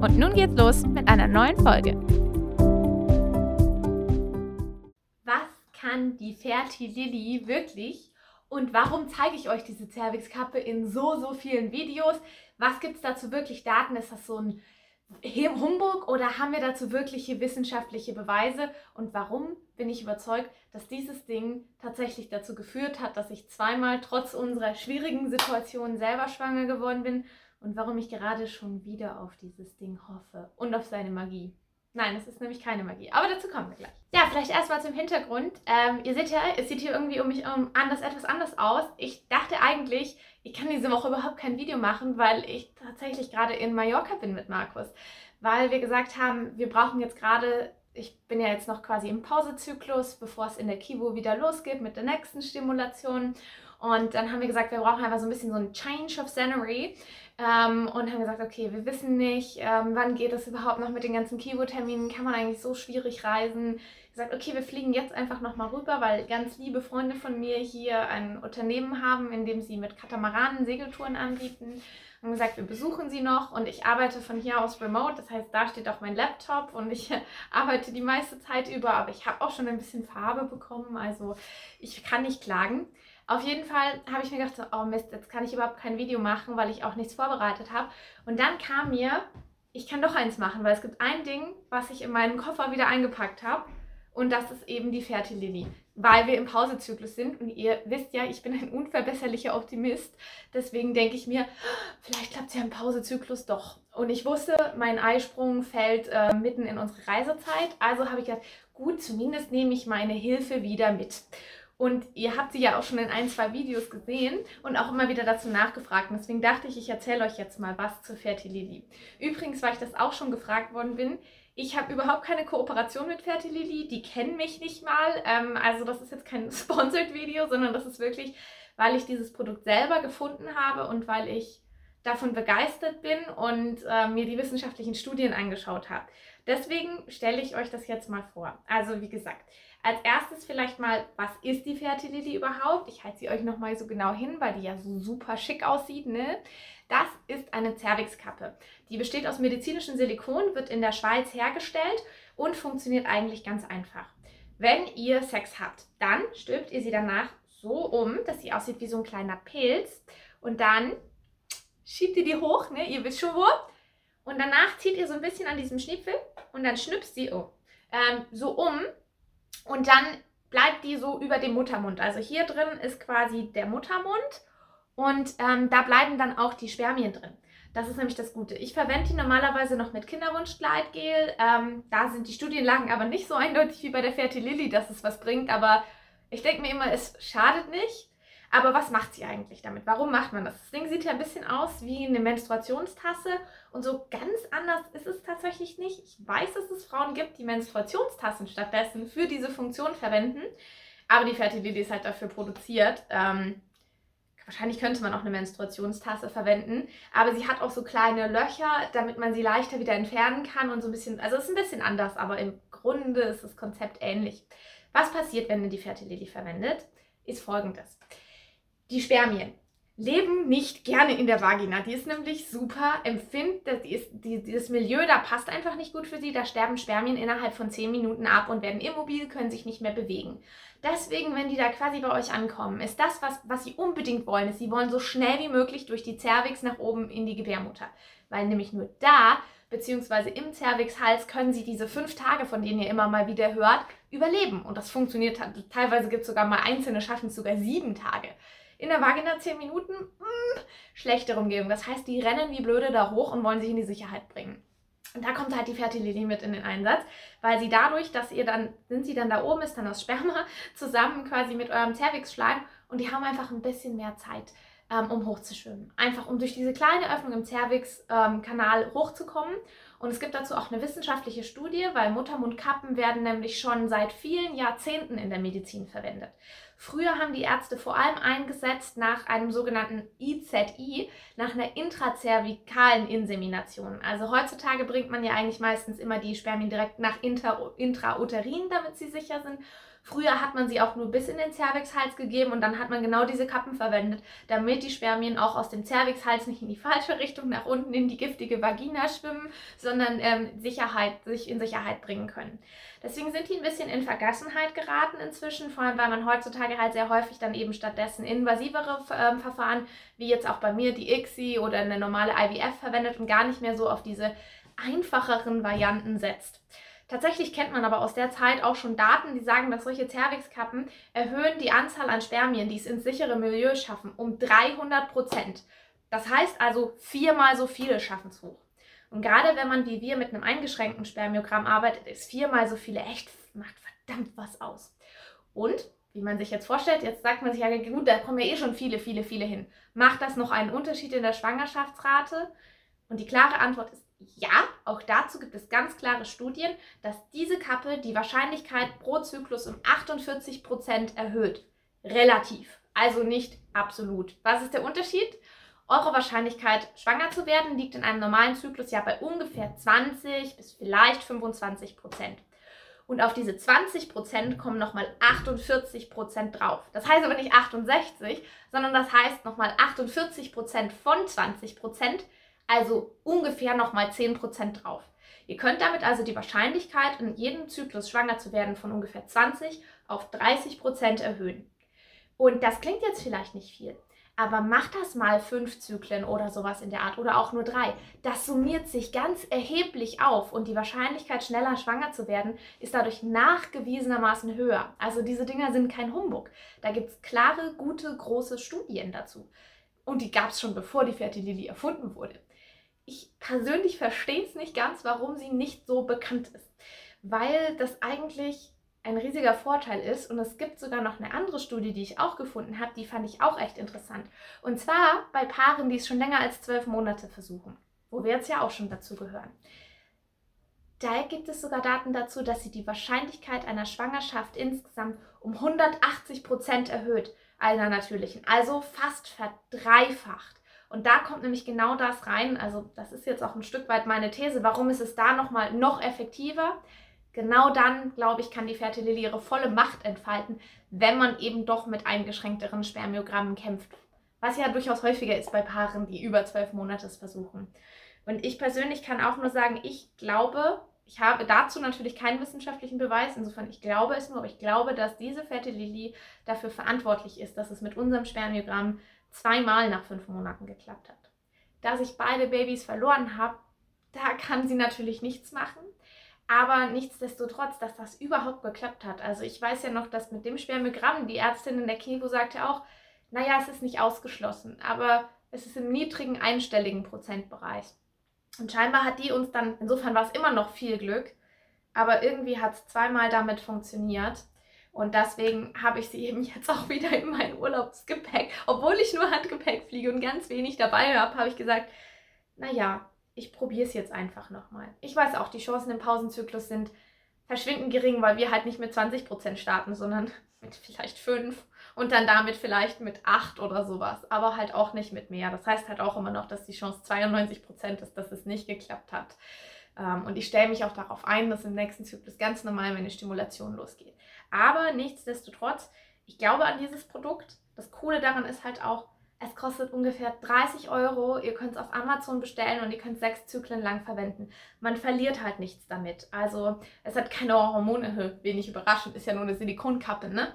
Und nun geht's los mit einer neuen Folge. Was kann die Ferti Lilly wirklich? Und warum zeige ich euch diese Cervix-Kappe in so, so vielen Videos? Was gibt es dazu wirklich Daten? Ist das so ein Humbug oder haben wir dazu wirkliche wissenschaftliche Beweise? Und warum bin ich überzeugt, dass dieses Ding tatsächlich dazu geführt hat, dass ich zweimal trotz unserer schwierigen Situation selber schwanger geworden bin und warum ich gerade schon wieder auf dieses Ding hoffe und auf seine Magie. Nein, es ist nämlich keine Magie. Aber dazu kommen wir gleich. Ja, vielleicht erstmal zum Hintergrund. Ähm, ihr seht ja, es sieht hier irgendwie um mich um anders, etwas anders aus. Ich dachte eigentlich, ich kann diese Woche überhaupt kein Video machen, weil ich tatsächlich gerade in Mallorca bin mit Markus. Weil wir gesagt haben, wir brauchen jetzt gerade, ich bin ja jetzt noch quasi im Pausezyklus, bevor es in der Kivo wieder losgeht mit der nächsten Stimulation. Und dann haben wir gesagt, wir brauchen einfach so ein bisschen so ein Change of Scenery. Ähm, und haben gesagt, okay, wir wissen nicht, ähm, wann geht es überhaupt noch mit den ganzen Kivo-Terminen, kann man eigentlich so schwierig reisen. Gesagt, okay, wir fliegen jetzt einfach nochmal rüber, weil ganz liebe Freunde von mir hier ein Unternehmen haben, in dem sie mit Katamaranen Segeltouren anbieten. Haben gesagt, wir besuchen sie noch und ich arbeite von hier aus remote. Das heißt, da steht auch mein Laptop und ich arbeite die meiste Zeit über, aber ich habe auch schon ein bisschen Farbe bekommen, also ich kann nicht klagen. Auf jeden Fall habe ich mir gedacht, oh Mist, jetzt kann ich überhaupt kein Video machen, weil ich auch nichts vorbereitet habe. Und dann kam mir, ich kann doch eins machen, weil es gibt ein Ding, was ich in meinen Koffer wieder eingepackt habe. Und das ist eben die Fertilini, weil wir im Pausezyklus sind. Und ihr wisst ja, ich bin ein unverbesserlicher Optimist. Deswegen denke ich mir, vielleicht klappt es ja im Pausezyklus doch. Und ich wusste, mein Eisprung fällt äh, mitten in unsere Reisezeit. Also habe ich gedacht, gut, zumindest nehme ich meine Hilfe wieder mit. Und ihr habt sie ja auch schon in ein, zwei Videos gesehen und auch immer wieder dazu nachgefragt. Und deswegen dachte ich, ich erzähle euch jetzt mal was zur Fertilili. Übrigens, weil ich das auch schon gefragt worden bin, ich habe überhaupt keine Kooperation mit Fertilili. Die kennen mich nicht mal. Ähm, also das ist jetzt kein Sponsored Video, sondern das ist wirklich, weil ich dieses Produkt selber gefunden habe und weil ich davon begeistert bin und äh, mir die wissenschaftlichen Studien angeschaut habe. Deswegen stelle ich euch das jetzt mal vor. Also wie gesagt, als erstes vielleicht mal, was ist die Fertility überhaupt? Ich halte sie euch nochmal so genau hin, weil die ja so super schick aussieht. Ne? Das ist eine Cervix-Kappe. Die besteht aus medizinischem Silikon, wird in der Schweiz hergestellt und funktioniert eigentlich ganz einfach. Wenn ihr Sex habt, dann stülpt ihr sie danach so um, dass sie aussieht wie so ein kleiner Pilz. Und dann schiebt ihr die hoch, ne? ihr wisst schon wo. Und danach zieht ihr so ein bisschen an diesem Schniepfel und dann schnipst sie oh, ähm, so um und dann bleibt die so über dem Muttermund. Also hier drin ist quasi der Muttermund und ähm, da bleiben dann auch die Spermien drin. Das ist nämlich das Gute. Ich verwende die normalerweise noch mit Kinderwunschgleitgel. Ähm, da sind die Studienlagen aber nicht so eindeutig wie bei der Fertililli, dass es was bringt. Aber ich denke mir immer, es schadet nicht. Aber was macht sie eigentlich damit? Warum macht man das? Das Ding sieht ja ein bisschen aus wie eine Menstruationstasse und so ganz anders ist es tatsächlich nicht. Ich weiß, dass es Frauen gibt, die Menstruationstassen stattdessen für diese Funktion verwenden, aber die Fertility ist halt dafür produziert. Ähm, wahrscheinlich könnte man auch eine Menstruationstasse verwenden, aber sie hat auch so kleine Löcher, damit man sie leichter wieder entfernen kann und so ein bisschen, also es ist ein bisschen anders, aber im Grunde ist das Konzept ähnlich. Was passiert, wenn ihr die Fertility verwendet, ist folgendes. Die Spermien leben nicht gerne in der Vagina. Die ist nämlich super empfindlich. Ist, die, dieses Milieu, da passt einfach nicht gut für sie. Da sterben Spermien innerhalb von 10 Minuten ab und werden immobil, können sich nicht mehr bewegen. Deswegen, wenn die da quasi bei euch ankommen, ist das, was, was sie unbedingt wollen, ist, sie wollen so schnell wie möglich durch die Cervix nach oben in die Gebärmutter. Weil nämlich nur da, beziehungsweise im Cervixhals, können sie diese fünf Tage, von denen ihr immer mal wieder hört, überleben. Und das funktioniert, teilweise gibt es sogar mal einzelne, schaffen sogar sieben Tage in der Vagina 10 Minuten, mh, hm, schlechtere Umgebung. Das heißt, die rennen wie blöde da hoch und wollen sich in die Sicherheit bringen. Und da kommt halt die Fertility mit in den Einsatz, weil sie dadurch, dass ihr dann, sind sie dann da oben, ist dann das Sperma zusammen quasi mit eurem Cervixschleim und die haben einfach ein bisschen mehr Zeit ähm, um hochzuschwimmen. Einfach um durch diese kleine Öffnung im Cervix-Kanal ähm, hochzukommen. Und es gibt dazu auch eine wissenschaftliche Studie, weil Muttermundkappen werden nämlich schon seit vielen Jahrzehnten in der Medizin verwendet. Früher haben die Ärzte vor allem eingesetzt nach einem sogenannten IZI, nach einer intrazervikalen Insemination. Also heutzutage bringt man ja eigentlich meistens immer die Spermien direkt nach intrauterin, damit sie sicher sind. Früher hat man sie auch nur bis in den Cervixhals gegeben und dann hat man genau diese Kappen verwendet, damit die Spermien auch aus dem Cervixhals nicht in die falsche Richtung nach unten in die giftige Vagina schwimmen, sondern ähm, Sicherheit, sich in Sicherheit bringen können. Deswegen sind die ein bisschen in Vergessenheit geraten inzwischen, vor allem weil man heutzutage halt sehr häufig dann eben stattdessen invasivere ähm, Verfahren, wie jetzt auch bei mir die ICSI oder eine normale IVF verwendet und gar nicht mehr so auf diese einfacheren Varianten setzt. Tatsächlich kennt man aber aus der Zeit auch schon Daten, die sagen, dass solche Cervix-Kappen erhöhen die Anzahl an Spermien, die es ins sichere Milieu schaffen, um 300 Prozent. Das heißt also, viermal so viele schaffen es hoch. Und gerade wenn man wie wir mit einem eingeschränkten Spermiogramm arbeitet, ist viermal so viele echt, macht verdammt was aus. Und, wie man sich jetzt vorstellt, jetzt sagt man sich ja, gut, da kommen ja eh schon viele, viele, viele hin. Macht das noch einen Unterschied in der Schwangerschaftsrate? Und die klare Antwort ist ja, auch dazu gibt es ganz klare Studien, dass diese Kappe die Wahrscheinlichkeit pro Zyklus um 48% erhöht. Relativ, also nicht absolut. Was ist der Unterschied? Eure Wahrscheinlichkeit, schwanger zu werden, liegt in einem normalen Zyklus ja bei ungefähr 20 bis vielleicht 25% Und auf diese 20% kommen nochmal 48% drauf. Das heißt aber nicht 68, sondern das heißt nochmal 48% von 20 also ungefähr nochmal 10% drauf. Ihr könnt damit also die Wahrscheinlichkeit, in jedem Zyklus schwanger zu werden, von ungefähr 20 auf 30% erhöhen. Und das klingt jetzt vielleicht nicht viel, aber macht das mal fünf Zyklen oder sowas in der Art oder auch nur drei. Das summiert sich ganz erheblich auf und die Wahrscheinlichkeit, schneller schwanger zu werden, ist dadurch nachgewiesenermaßen höher. Also diese Dinger sind kein Humbug. Da gibt es klare, gute, große Studien dazu. Und die gab es schon bevor die Fertilili erfunden wurde ich persönlich verstehe es nicht ganz, warum sie nicht so bekannt ist. Weil das eigentlich ein riesiger Vorteil ist. Und es gibt sogar noch eine andere Studie, die ich auch gefunden habe, die fand ich auch echt interessant. Und zwar bei Paaren, die es schon länger als zwölf Monate versuchen, wo wir jetzt ja auch schon dazu gehören. Da gibt es sogar Daten dazu, dass sie die Wahrscheinlichkeit einer Schwangerschaft insgesamt um 180 Prozent erhöht, einer natürlichen, also fast verdreifacht. Und da kommt nämlich genau das rein. Also das ist jetzt auch ein Stück weit meine These. Warum ist es da nochmal noch effektiver? Genau dann, glaube ich, kann die Fertilili ihre volle Macht entfalten, wenn man eben doch mit eingeschränkteren Spermiogrammen kämpft. Was ja durchaus häufiger ist bei Paaren, die über zwölf Monate es versuchen. Und ich persönlich kann auch nur sagen, ich glaube, ich habe dazu natürlich keinen wissenschaftlichen Beweis, insofern ich glaube es nur, aber ich glaube, dass diese Fertilili dafür verantwortlich ist, dass es mit unserem Spermiogramm zweimal nach fünf Monaten geklappt hat. Dass ich beide Babys verloren habe, da kann sie natürlich nichts machen. Aber nichtsdestotrotz, dass das überhaupt geklappt hat. Also ich weiß ja noch, dass mit dem Spermiogramm die Ärztin in der Kivo sagte auch, naja, es ist nicht ausgeschlossen, aber es ist im niedrigen einstelligen Prozentbereich. Und scheinbar hat die uns dann, insofern war es immer noch viel Glück, aber irgendwie hat es zweimal damit funktioniert. Und deswegen habe ich sie eben jetzt auch wieder in mein Urlaubsgepäck. Obwohl ich nur Handgepäck fliege und ganz wenig dabei habe, habe ich gesagt, naja, ich probiere es jetzt einfach nochmal. Ich weiß auch, die Chancen im Pausenzyklus sind verschwindend gering, weil wir halt nicht mit 20% starten, sondern mit vielleicht 5 und dann damit vielleicht mit 8 oder sowas, aber halt auch nicht mit mehr. Das heißt halt auch immer noch, dass die Chance 92% ist, dass es nicht geklappt hat. Ähm, und ich stelle mich auch darauf ein, dass im nächsten Zyklus ganz normal meine Stimulation losgeht. Aber nichtsdestotrotz, ich glaube an dieses Produkt. Das Coole daran ist halt auch, es kostet ungefähr 30 Euro. Ihr könnt es auf Amazon bestellen und ihr könnt sechs Zyklen lang verwenden. Man verliert halt nichts damit. Also es hat keine Hormone, wenig überraschend, ist ja nur eine Silikonkappe, ne?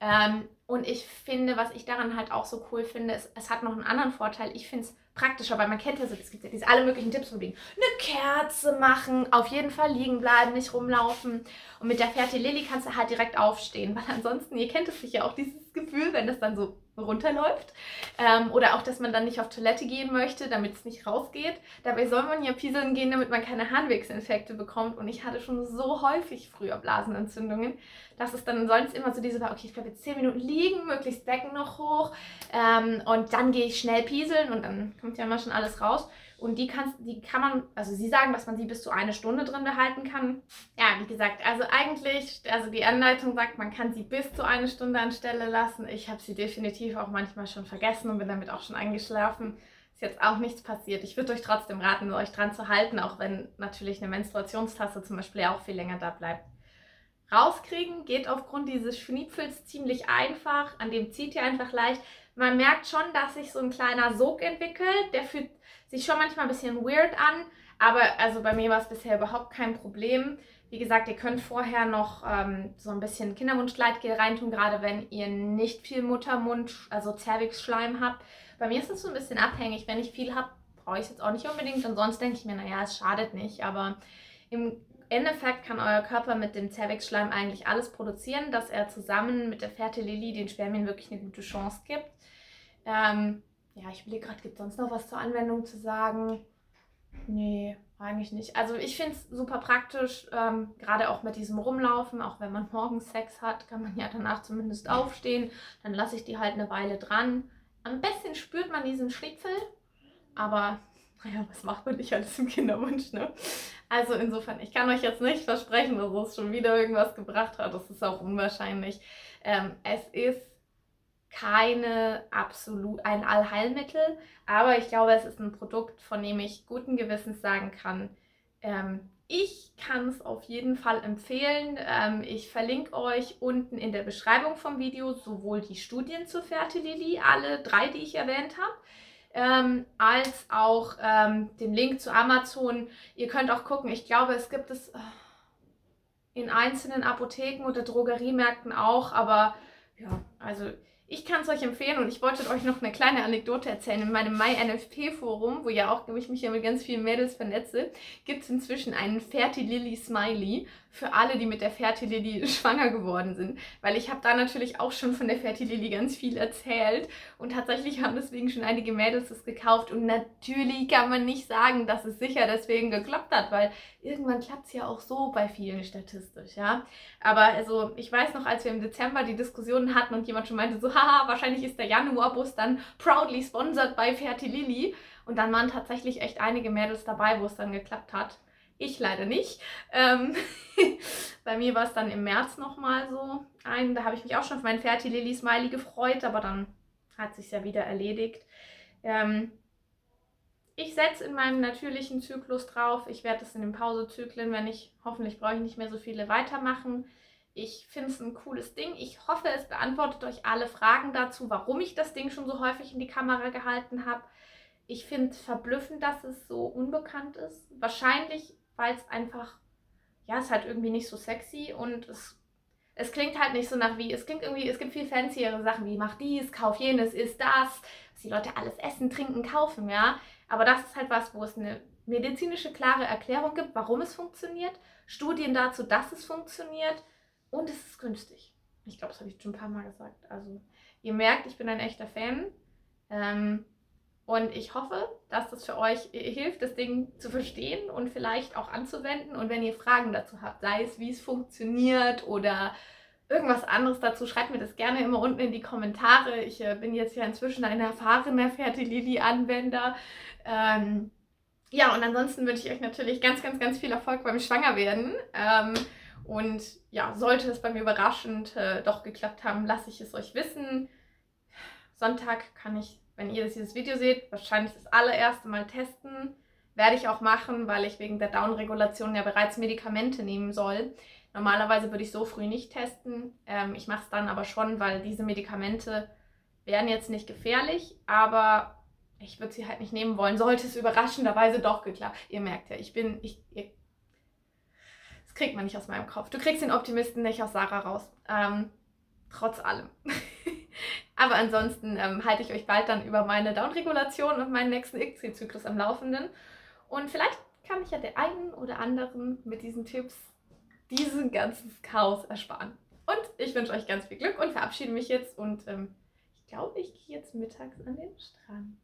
Ähm, und ich finde, was ich daran halt auch so cool finde, ist, es hat noch einen anderen Vorteil. Ich finde es praktischer, weil man kennt ja so, es gibt ja diese alle möglichen Tipps von wegen, eine Kerze machen, auf jeden Fall liegen bleiben, nicht rumlaufen. Und mit der Fertilili kannst du halt direkt aufstehen, weil ansonsten, ihr kennt es sicher auch, dieses Gefühl, wenn das dann so runterläuft. Ähm, oder auch, dass man dann nicht auf Toilette gehen möchte, damit es nicht rausgeht. Dabei soll man ja pieseln gehen, damit man keine Harnwegsinfekte bekommt. Und ich hatte schon so häufig früher Blasenentzündungen, dass es dann sonst immer so diese war, okay, ich bleibe jetzt 10 Minuten liegen, möglichst Becken noch hoch ähm, und dann gehe ich schnell pieseln und dann kommt ja immer schon alles raus. Und die, kannst, die kann man, also sie sagen, dass man sie bis zu eine Stunde drin behalten kann. Ja, wie gesagt, also eigentlich, also die Anleitung sagt, man kann sie bis zu eine Stunde anstelle lassen. Ich habe sie definitiv auch manchmal schon vergessen und bin damit auch schon eingeschlafen. Ist jetzt auch nichts passiert. Ich würde euch trotzdem raten, euch dran zu halten, auch wenn natürlich eine Menstruationstasse zum Beispiel auch viel länger da bleibt. Rauskriegen geht aufgrund dieses Schniepfels ziemlich einfach. An dem zieht ihr einfach leicht. Man merkt schon, dass sich so ein kleiner Sog entwickelt. Der fühlt sich schon manchmal ein bisschen weird an, aber also bei mir war es bisher überhaupt kein Problem. Wie gesagt, ihr könnt vorher noch ähm, so ein bisschen Kinderwunschgleitgel reintun, gerade wenn ihr nicht viel Muttermund, also Zervixschleim habt. Bei mir ist es so ein bisschen abhängig. Wenn ich viel habe, brauche ich es jetzt auch nicht unbedingt. Und sonst denke ich mir, naja, es schadet nicht. Aber im Endeffekt kann euer Körper mit dem Zervixschleim eigentlich alles produzieren, dass er zusammen mit der Fertilili den Spermien wirklich eine gute Chance gibt. Ähm, ja, ich überlege gerade, gibt es sonst noch was zur Anwendung zu sagen? Nee, eigentlich nicht. Also ich finde es super praktisch, ähm, gerade auch mit diesem Rumlaufen, auch wenn man morgens Sex hat, kann man ja danach zumindest aufstehen. Dann lasse ich die halt eine Weile dran. Am besten spürt man diesen Schlitzel, aber naja, was macht man nicht alles im Kinderwunsch, ne? Also insofern, ich kann euch jetzt nicht versprechen, dass es schon wieder irgendwas gebracht hat. Das ist auch unwahrscheinlich. Ähm, es ist keine absolut ein Allheilmittel, aber ich glaube, es ist ein Produkt, von dem ich guten Gewissens sagen kann, ähm, ich kann es auf jeden Fall empfehlen. Ähm, ich verlinke euch unten in der Beschreibung vom Video sowohl die Studien zur Fertility, alle drei, die ich erwähnt habe, ähm, als auch ähm, den Link zu Amazon. Ihr könnt auch gucken, ich glaube, es gibt es äh, in einzelnen Apotheken oder Drogeriemärkten auch, aber ja, also ich kann es euch empfehlen und ich wollte euch noch eine kleine Anekdote erzählen. In meinem MyNFP-Forum, wo ja auch ich mich ja mit ganz vielen Mädels vernetze, gibt es inzwischen einen Fertililly Smiley für alle, die mit der Fertililly schwanger geworden sind. Weil ich habe da natürlich auch schon von der Fertililly ganz viel erzählt und tatsächlich haben deswegen schon einige Mädels es gekauft. Und natürlich kann man nicht sagen, dass es sicher deswegen geklappt hat, weil irgendwann klappt es ja auch so bei vielen statistisch, ja. Aber also ich weiß noch, als wir im Dezember die Diskussionen hatten und jemand schon meinte so, haha, wahrscheinlich ist der Januarbus dann proudly sponsored bei Fertililly. Und dann waren tatsächlich echt einige Mädels dabei, wo es dann geklappt hat. Ich leider nicht. Ähm, bei mir war es dann im März nochmal so ein. Da habe ich mich auch schon auf meinen Ferti Lily Smiley gefreut, aber dann hat sich ja wieder erledigt. Ähm, ich setze in meinem natürlichen Zyklus drauf. Ich werde es in den Pausezyklen, wenn ich, hoffentlich brauche ich nicht mehr so viele, weitermachen. Ich finde es ein cooles Ding. Ich hoffe, es beantwortet euch alle Fragen dazu, warum ich das Ding schon so häufig in die Kamera gehalten habe. Ich finde es verblüffend, dass es so unbekannt ist. Wahrscheinlich weil es einfach, ja, es ist halt irgendwie nicht so sexy und es, es klingt halt nicht so nach wie, es klingt irgendwie, es gibt viel fanciere Sachen wie mach dies, kauf jenes, ist das, dass die Leute alles essen, trinken, kaufen, ja. Aber das ist halt was, wo es eine medizinische klare Erklärung gibt, warum es funktioniert, Studien dazu, dass es funktioniert und es ist günstig. Ich glaube, das habe ich schon ein paar Mal gesagt. Also ihr merkt, ich bin ein echter Fan. Ähm, und ich hoffe, dass das für euch hilft, das Ding zu verstehen und vielleicht auch anzuwenden. Und wenn ihr Fragen dazu habt, sei es, wie es funktioniert oder irgendwas anderes dazu, schreibt mir das gerne immer unten in die Kommentare. Ich äh, bin jetzt ja inzwischen ein erfahrener Fertility-Anwender. Ähm, ja, und ansonsten wünsche ich euch natürlich ganz, ganz, ganz viel Erfolg beim Schwangerwerden. Ähm, und ja, sollte es bei mir überraschend äh, doch geklappt haben, lasse ich es euch wissen. Sonntag kann ich wenn ihr dieses Video seht, wahrscheinlich das allererste Mal testen. Werde ich auch machen, weil ich wegen der Down-Regulation ja bereits Medikamente nehmen soll. Normalerweise würde ich so früh nicht testen. Ähm, ich mache es dann aber schon, weil diese Medikamente wären jetzt nicht gefährlich, aber ich würde sie halt nicht nehmen wollen. Sollte es überraschenderweise doch geklappt. Ihr merkt ja, ich bin, ich, ihr, kriegt man nicht aus meinem Kopf. Du kriegst den Optimisten nicht aus Sarah raus. Ähm, trotz allem. Aber ansonsten ähm, halte ich euch bald dann über meine Downregulation und meinen nächsten ICSI-Zyklus am Laufenden. Und vielleicht kann ich ja der einen oder anderen mit diesen Tipps diesen ganzen Chaos ersparen. Und ich wünsche euch ganz viel Glück und verabschiede mich jetzt. Und ähm, ich glaube, ich gehe jetzt mittags an den Strand.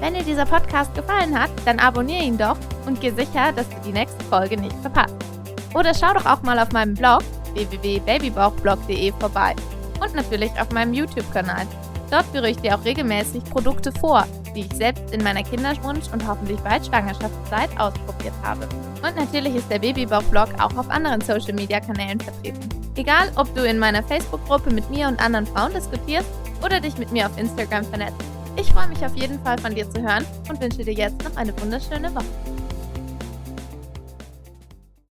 Wenn dir dieser Podcast gefallen hat, dann abonniere ihn doch und geh sicher, dass du die nächste Folge nicht verpasst. Oder schau doch auch mal auf meinem Blog www.babybauchblog.de vorbei und natürlich auf meinem YouTube-Kanal. Dort führe ich dir auch regelmäßig Produkte vor, die ich selbst in meiner Kinderwunsch- und hoffentlich bald Schwangerschaftszeit ausprobiert habe. Und natürlich ist der Babybauch-Blog auch auf anderen Social-Media-Kanälen vertreten. Egal, ob du in meiner Facebook-Gruppe mit mir und anderen Frauen diskutierst oder dich mit mir auf Instagram vernetzt. Ich freue mich auf jeden Fall von dir zu hören und wünsche dir jetzt noch eine wunderschöne Woche.